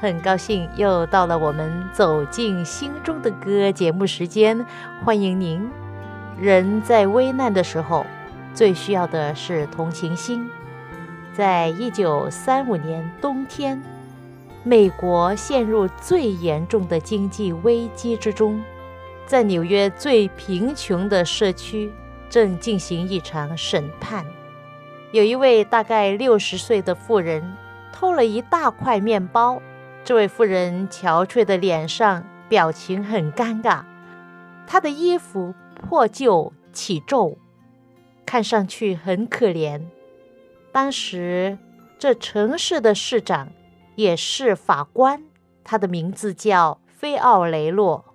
很高兴又到了我们走进心中的歌节目时间，欢迎您。人在危难的时候，最需要的是同情心。在一九三五年冬天，美国陷入最严重的经济危机之中，在纽约最贫穷的社区正进行一场审判。有一位大概六十岁的妇人偷了一大块面包。这位妇人憔悴的脸上表情很尴尬，她的衣服破旧起皱，看上去很可怜。当时，这城市的市长也是法官，他的名字叫菲奥雷洛。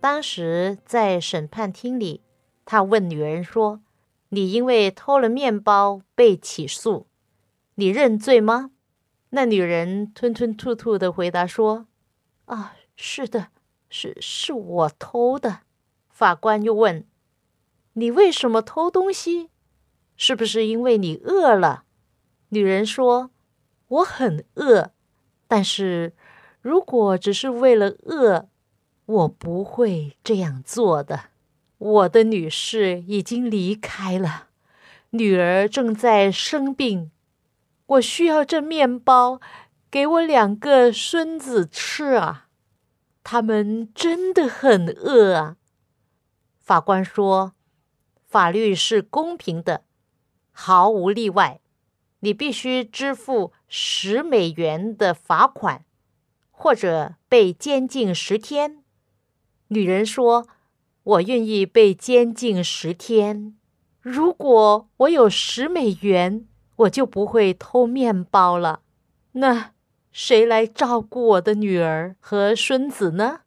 当时在审判厅里，他问女人说：“你因为偷了面包被起诉，你认罪吗？”那女人吞吞吐吐的回答说：“啊，是的，是是我偷的。”法官又问：“你为什么偷东西？是不是因为你饿了？”女人说：“我很饿，但是如果只是为了饿，我不会这样做的。我的女士已经离开了，女儿正在生病。”我需要这面包，给我两个孙子吃啊！他们真的很饿啊！法官说：“法律是公平的，毫无例外。你必须支付十美元的罚款，或者被监禁十天。”女人说：“我愿意被监禁十天，如果我有十美元。”我就不会偷面包了。那谁来照顾我的女儿和孙子呢？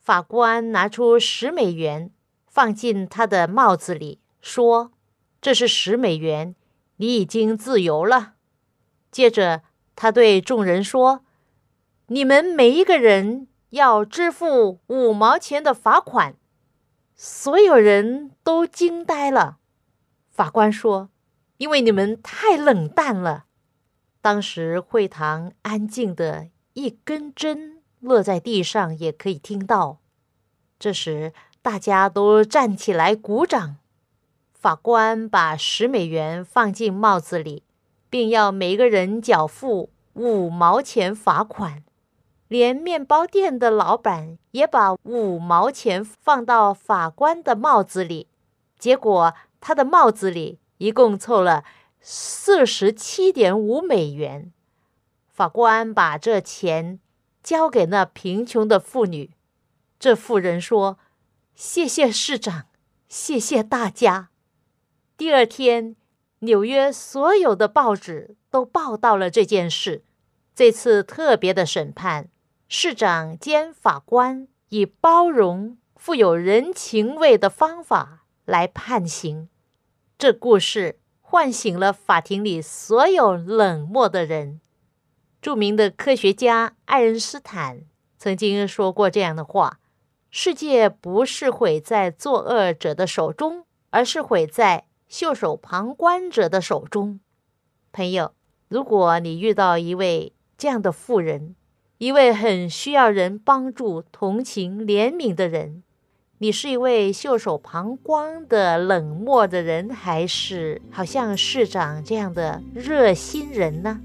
法官拿出十美元，放进他的帽子里，说：“这是十美元，你已经自由了。”接着，他对众人说：“你们每一个人要支付五毛钱的罚款。”所有人都惊呆了。法官说。因为你们太冷淡了。当时会堂安静的，一根针落在地上也可以听到。这时，大家都站起来鼓掌。法官把十美元放进帽子里，并要每个人缴付五毛钱罚款。连面包店的老板也把五毛钱放到法官的帽子里。结果，他的帽子里。一共凑了四十七点五美元。法官把这钱交给那贫穷的妇女。这妇人说：“谢谢市长，谢谢大家。”第二天，纽约所有的报纸都报道了这件事。这次特别的审判，市长兼法官以包容、富有人情味的方法来判刑。这故事唤醒了法庭里所有冷漠的人。著名的科学家爱因斯坦曾经说过这样的话：“世界不是毁在作恶者的手中，而是毁在袖手旁观者的手中。”朋友，如果你遇到一位这样的富人，一位很需要人帮助、同情、怜悯的人，你是一位袖手旁观的冷漠的人，还是好像市长这样的热心人呢？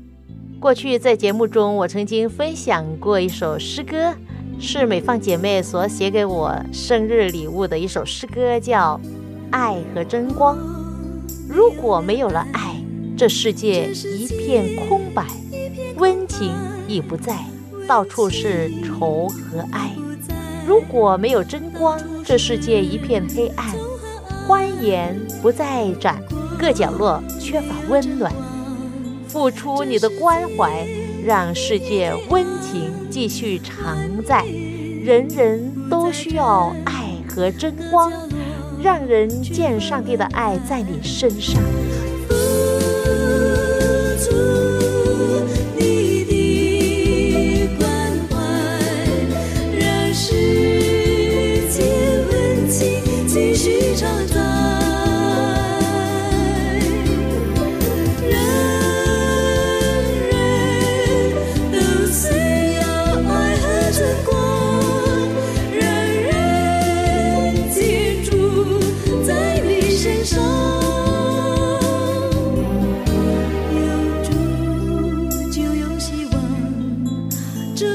过去在节目中，我曾经分享过一首诗歌，是美放姐妹所写给我生日礼物的一首诗歌，叫《爱和真光。如果没有了爱，这世界一片空白，温情已不在，到处是愁和哀。如果没有真光，这世界一片黑暗，欢颜不再展，各角落缺乏温暖。付出你的关怀，让世界温情继续常在。人人都需要爱和真光，让人见上帝的爱在你身上。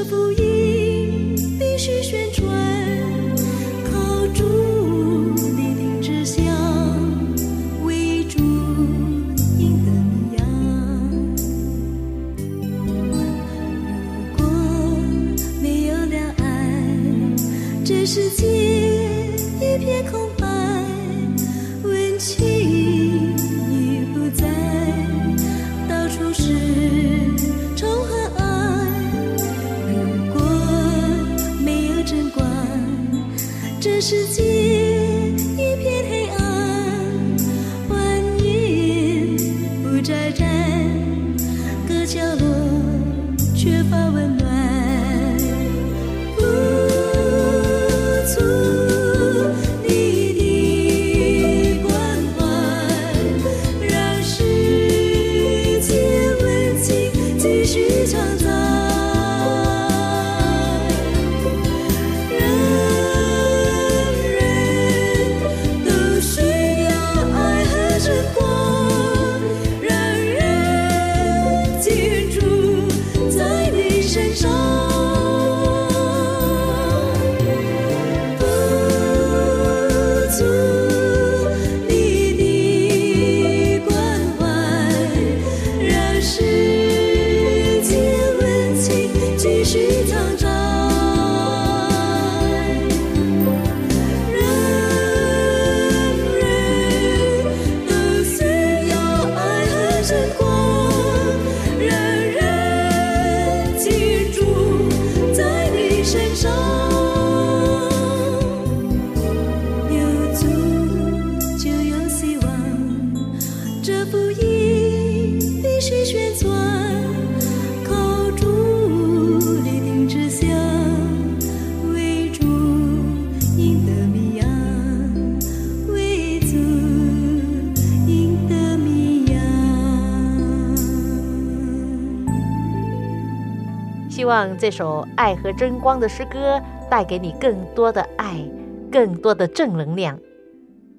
希望这首《爱和真光》的诗歌带给你更多的爱，更多的正能量。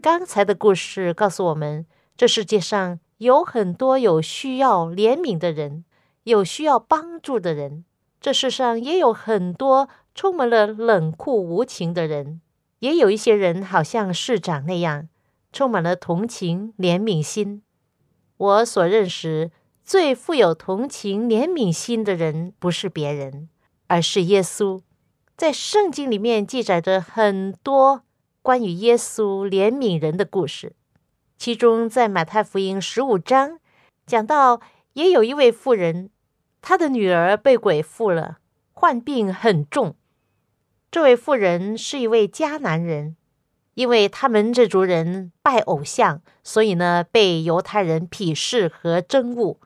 刚才的故事告诉我们，这世界上有很多有需要怜悯的人，有需要帮助的人。这世上也有很多充满了冷酷无情的人，也有一些人好像市长那样，充满了同情怜悯心。我所认识。最富有同情、怜悯心的人，不是别人，而是耶稣。在圣经里面记载着很多关于耶稣怜悯人的故事，其中在马太福音十五章讲到，也有一位妇人，她的女儿被鬼附了，患病很重。这位妇人是一位迦南人，因为他们这族人拜偶像，所以呢，被犹太人鄙视和憎恶。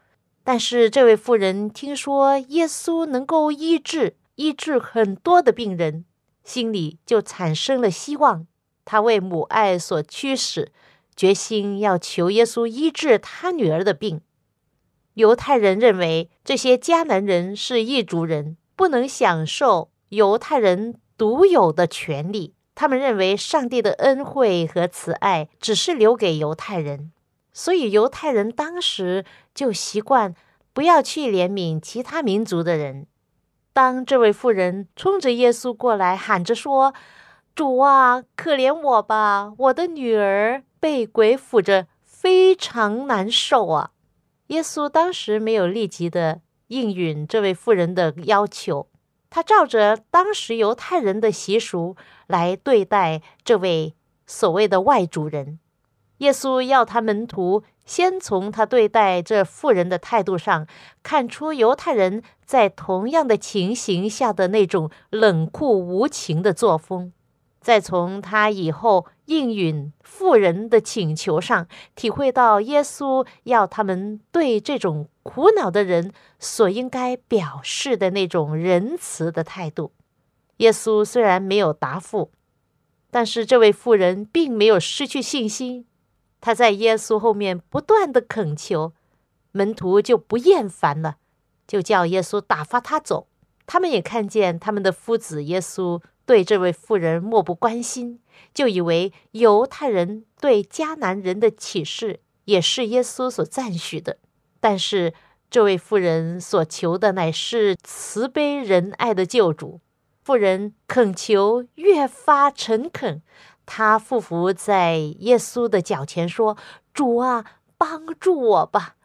但是这位妇人听说耶稣能够医治医治很多的病人，心里就产生了希望。她为母爱所驱使，决心要求耶稣医治她女儿的病。犹太人认为这些迦南人是异族人，不能享受犹太人独有的权利。他们认为上帝的恩惠和慈爱只是留给犹太人。所以犹太人当时就习惯不要去怜悯其他民族的人。当这位妇人冲着耶稣过来，喊着说：“主啊，可怜我吧！我的女儿被鬼附着，非常难受啊。耶稣当时没有立即的应允这位妇人的要求，他照着当时犹太人的习俗来对待这位所谓的外族人。耶稣要他门徒先从他对待这妇人的态度上，看出犹太人在同样的情形下的那种冷酷无情的作风，再从他以后应允妇人的请求上，体会到耶稣要他们对这种苦恼的人所应该表示的那种仁慈的态度。耶稣虽然没有答复，但是这位妇人并没有失去信心。他在耶稣后面不断的恳求，门徒就不厌烦了，就叫耶稣打发他走。他们也看见他们的夫子耶稣对这位妇人漠不关心，就以为犹太人对迦南人的启示也是耶稣所赞许的。但是这位妇人所求的乃是慈悲仁爱的救主。妇人恳求越发诚恳。他匍匐在耶稣的脚前说：“主啊，帮助我吧！”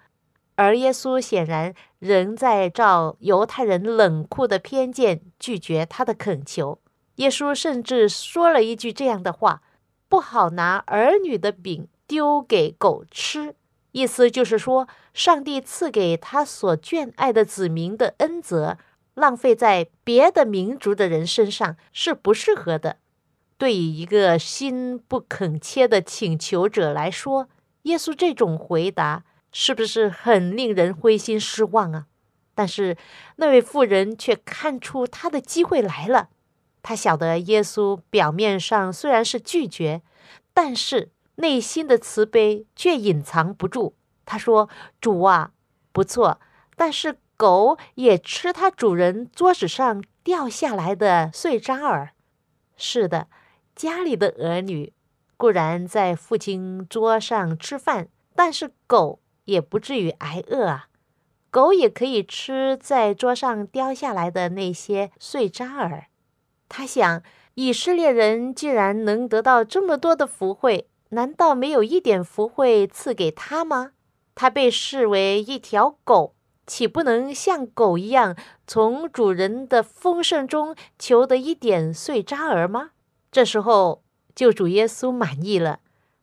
而耶稣显然仍在照犹太人冷酷的偏见拒绝他的恳求。耶稣甚至说了一句这样的话：“不好拿儿女的饼丢给狗吃。”意思就是说，上帝赐给他所眷爱的子民的恩泽，浪费在别的民族的人身上是不适合的。对于一个心不肯切的请求者来说，耶稣这种回答是不是很令人灰心失望啊？但是那位妇人却看出他的机会来了。他晓得耶稣表面上虽然是拒绝，但是内心的慈悲却隐藏不住。他说：“主啊，不错，但是狗也吃它主人桌子上掉下来的碎渣儿。”是的。家里的儿女固然在父亲桌上吃饭，但是狗也不至于挨饿啊。狗也可以吃在桌上掉下来的那些碎渣儿。他想，以色列人既然能得到这么多的福惠，难道没有一点福惠赐给他吗？他被视为一条狗，岂不能像狗一样，从主人的丰盛中求得一点碎渣儿吗？这时候，救主耶稣满意了，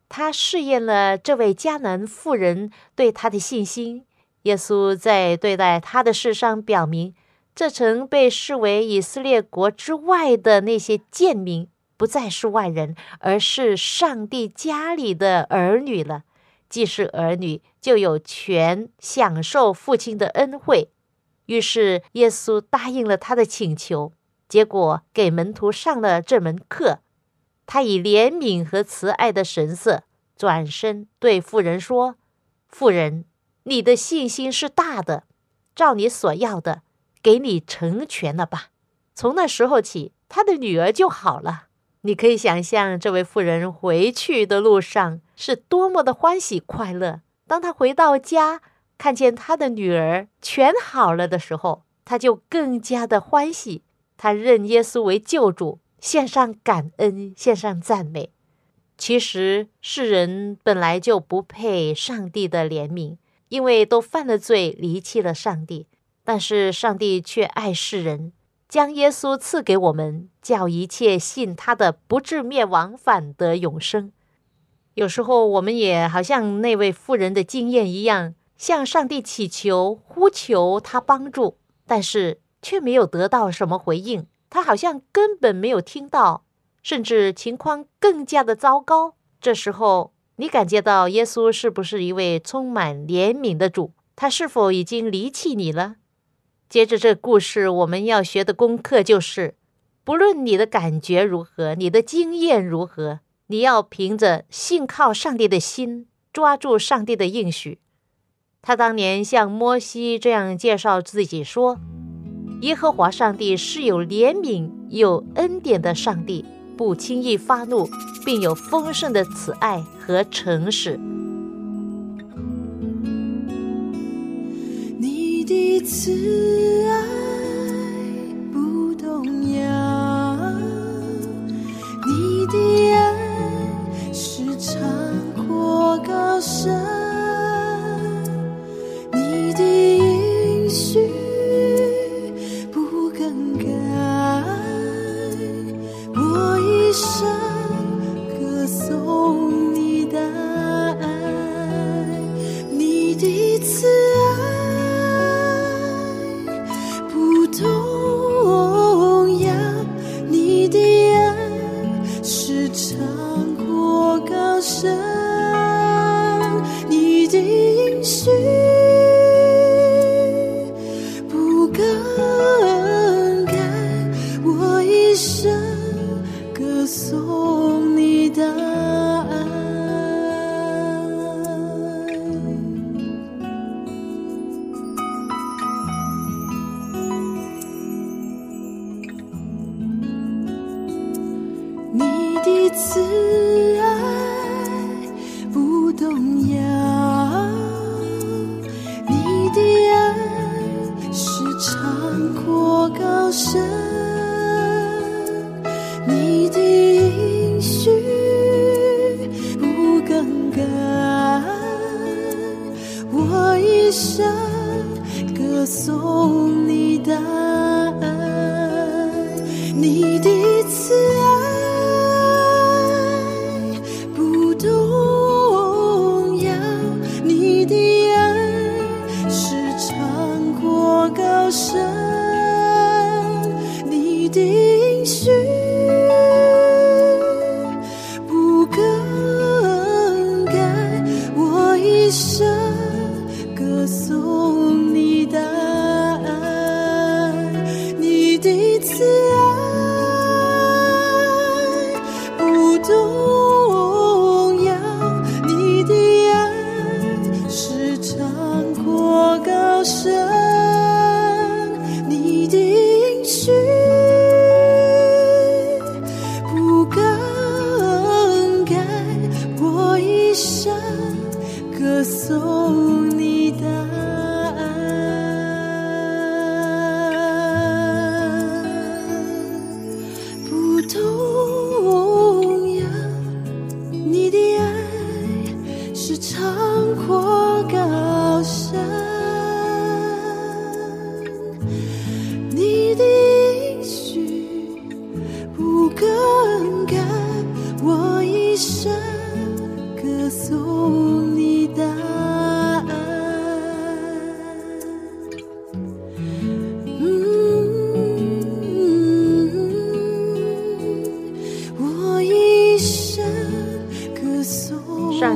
他试验了这位迦南妇人对他的信心。耶稣在对待他的事上表明，这曾被视为以色列国之外的那些贱民，不再是外人，而是上帝家里的儿女了。既是儿女，就有权享受父亲的恩惠。于是，耶稣答应了他的请求，结果给门徒上了这门课。他以怜悯和慈爱的神色转身对妇人说：“妇人，你的信心是大的，照你所要的，给你成全了吧。”从那时候起，他的女儿就好了。你可以想象，这位妇人回去的路上是多么的欢喜快乐。当他回到家，看见他的女儿全好了的时候，他就更加的欢喜。他认耶稣为救主。献上感恩，献上赞美。其实世人本来就不配上帝的怜悯，因为都犯了罪，离弃了上帝。但是上帝却爱世人，将耶稣赐给我们，叫一切信他的不至灭亡，反得永生。有时候我们也好像那位妇人的经验一样，向上帝祈求、呼求他帮助，但是却没有得到什么回应。他好像根本没有听到，甚至情况更加的糟糕。这时候，你感觉到耶稣是不是一位充满怜悯的主？他是否已经离弃你了？接着这故事，我们要学的功课就是：不论你的感觉如何，你的经验如何，你要凭着信靠上帝的心，抓住上帝的应许。他当年向摩西这样介绍自己说。耶和华上帝是有怜悯、有恩典的上帝，不轻易发怒，并有丰盛的慈爱和诚实。你的慈爱不动摇。你的爱是长阔高山。你的应许。不动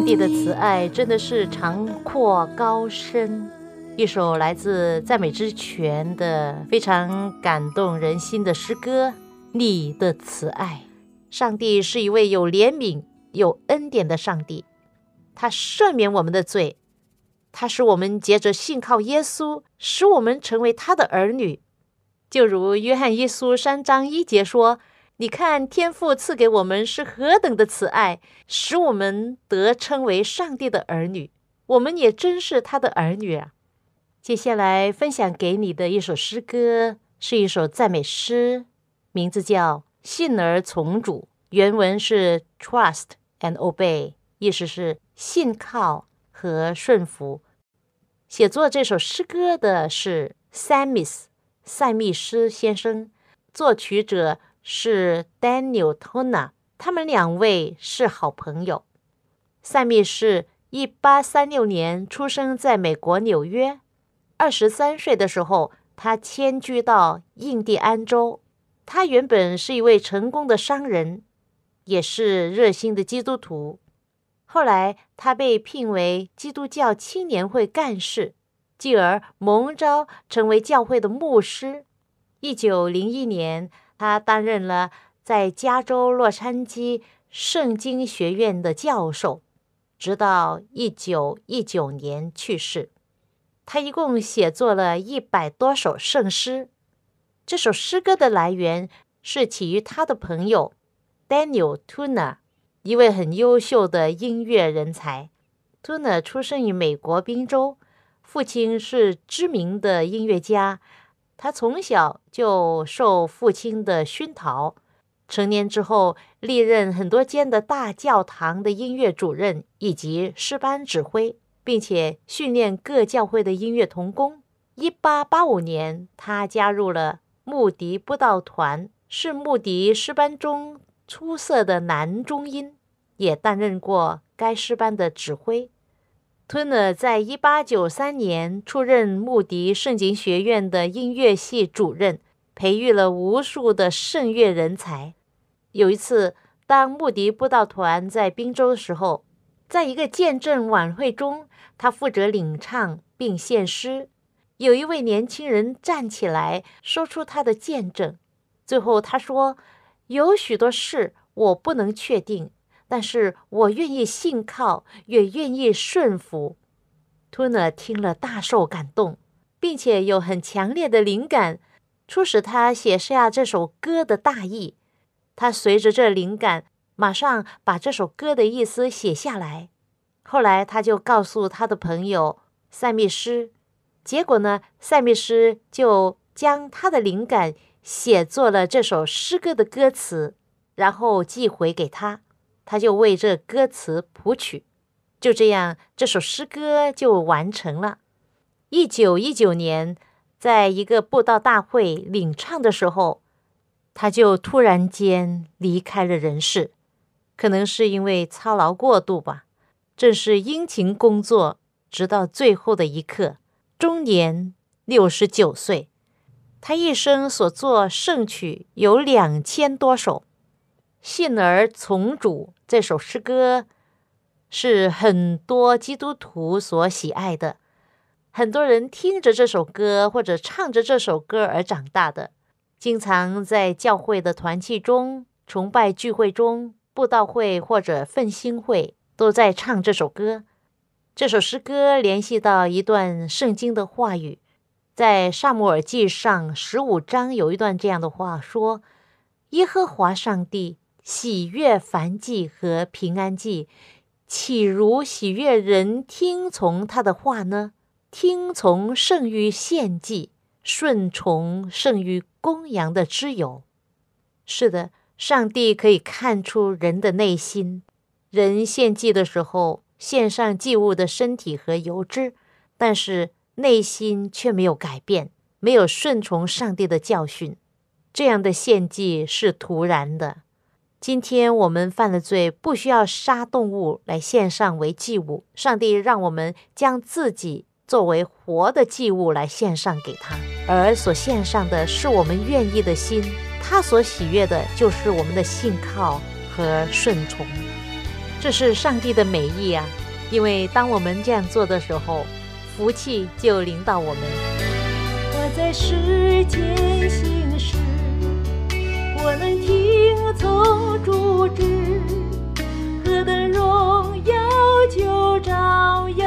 帝的慈爱真的是长阔高深。一首来自赞美之泉的非常感动人心的诗歌《你的慈爱》。上帝是一位有怜悯、有恩典的上帝，他赦免我们的罪，他使我们借着信靠耶稣，使我们成为他的儿女。就如约翰一书三章一节说：“你看，天父赐给我们是何等的慈爱，使我们得称为上帝的儿女。我们也真是他的儿女啊！”接下来分享给你的一首诗歌，是一首赞美诗，名字叫《信而从主》。原文是 “trust and obey”，意思是信靠和顺服。写作这首诗歌的是 Samis 塞密斯先生，作曲者是 Daniel Tona，他们两位是好朋友。塞密是一八三六年出生在美国纽约。二十三岁的时候，他迁居到印第安州。他原本是一位成功的商人，也是热心的基督徒。后来，他被聘为基督教青年会干事，继而蒙召成为教会的牧师。一九零一年，他担任了在加州洛杉矶圣经学院的教授，直到一九一九年去世。他一共写作了一百多首圣诗。这首诗歌的来源是起于他的朋友 Daniel Tuna，一位很优秀的音乐人才。Tuna 出生于美国宾州，父亲是知名的音乐家。他从小就受父亲的熏陶，成年之后历任很多间的大教堂的音乐主任以及诗班指挥。并且训练各教会的音乐童工。一八八五年，他加入了穆迪布道团，是穆迪诗班中出色的男中音，也担任过该诗班的指挥。Tuner 在一八九三年出任穆迪圣经学院的音乐系主任，培育了无数的圣乐人才。有一次，当穆迪布道团在宾州的时候，在一个见证晚会中，他负责领唱并献诗。有一位年轻人站起来说出他的见证。最后他说：“有许多事我不能确定，但是我愿意信靠，也愿意顺服。”图纳听了大受感动，并且有很强烈的灵感，促使他写下这首歌的大意。他随着这灵感。马上把这首歌的意思写下来。后来他就告诉他的朋友塞密斯，结果呢，塞密斯就将他的灵感写作了这首诗歌的歌词，然后寄回给他，他就为这歌词谱曲。就这样，这首诗歌就完成了。一九一九年，在一个布道大会领唱的时候，他就突然间离开了人世。可能是因为操劳过度吧，正是殷勤工作，直到最后的一刻，终年六十九岁。他一生所作圣曲有两千多首，《信而从主》这首诗歌是很多基督徒所喜爱的，很多人听着这首歌或者唱着这首歌而长大的，经常在教会的团契中、崇拜聚会中。布道会或者奋兴会都在唱这首歌。这首诗歌联系到一段圣经的话语，在萨姆尔记上十五章有一段这样的话说：“耶和华上帝喜悦凡祭和平安祭，岂如喜悦人听从他的话呢？听从胜于献祭，顺从胜于公羊的之友。”是的。上帝可以看出人的内心。人献祭的时候，献上祭物的身体和油脂，但是内心却没有改变，没有顺从上帝的教训。这样的献祭是徒然的。今天我们犯了罪，不需要杀动物来献上为祭物。上帝让我们将自己作为活的祭物来献上给他，而所献上的是我们愿意的心。他所喜悦的就是我们的信靠和顺从，这是上帝的美意啊！因为当我们这样做的时候，福气就临到我们。我在世间行事，我能听从主旨，何等荣耀就照耀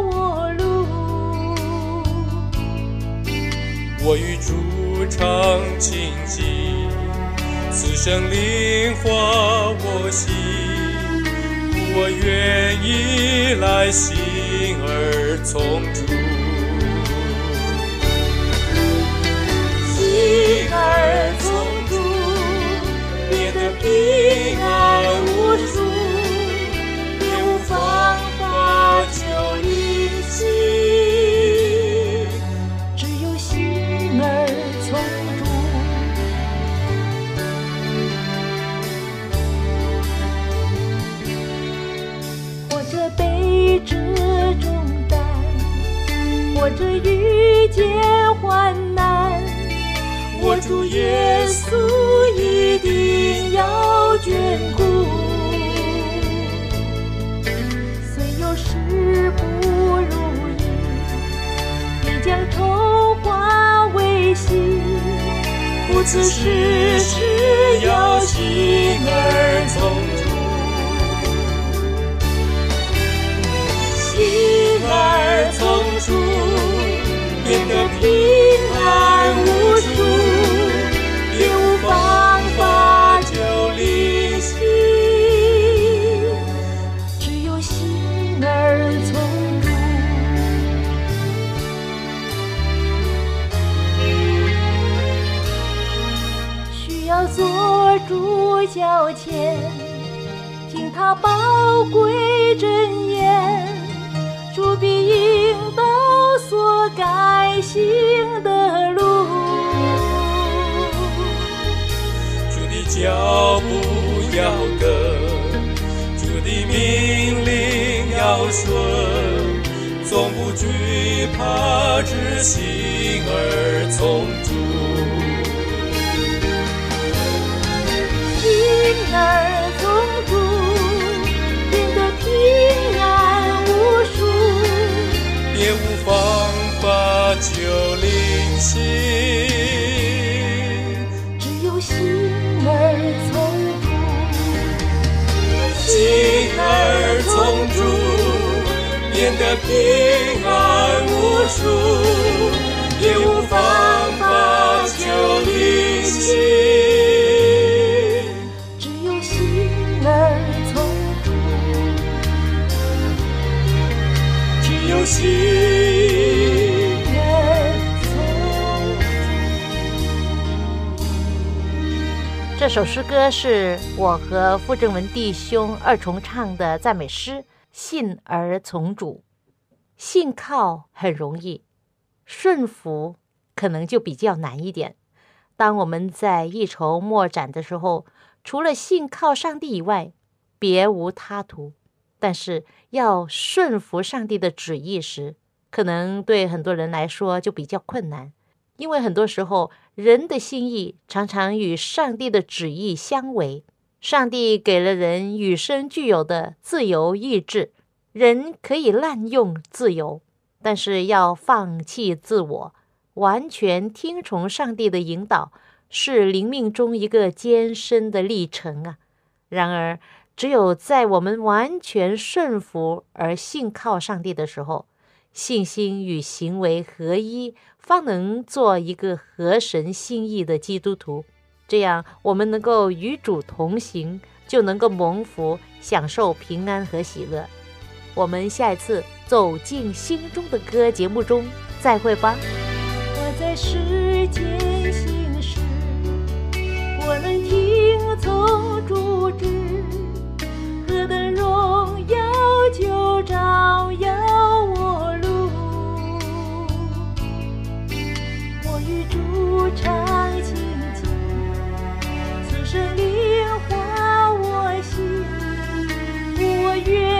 我路。我与主常亲近。此生灵化我心，我愿意来心而从主，心儿平安无数，别无方法救离心，只有心儿从。这遇见患难，我主耶稣眷顾。虽有时不如意，必将愁化为喜。不辞世事要心儿从。宝贵真言。主必引导所该行的路，主的脚步要跟，主的命令要顺，从不惧怕，只心而从主，心儿别无方法救灵心，只有心儿从主，心儿从主，变得平安无数，也无方这首诗歌是我和傅正文弟兄二重唱的赞美诗《信而从主》。信靠很容易，顺服可能就比较难一点。当我们在一筹莫展的时候，除了信靠上帝以外，别无他途。但是要顺服上帝的旨意时，可能对很多人来说就比较困难，因为很多时候人的心意常常与上帝的旨意相违。上帝给了人与生俱有的自由意志，人可以滥用自由，但是要放弃自我，完全听从上帝的引导，是灵命中一个艰深的历程啊。然而，只有在我们完全顺服而信靠上帝的时候，信心与行为合一，方能做一个合神心意的基督徒。这样，我们能够与主同行，就能够蒙福，享受平安和喜乐。我们下一次走进心中的歌节目中再会吧。我在世间行事，我能听从主旨，何等荣耀就照耀常亲近，此生灵化我心，我愿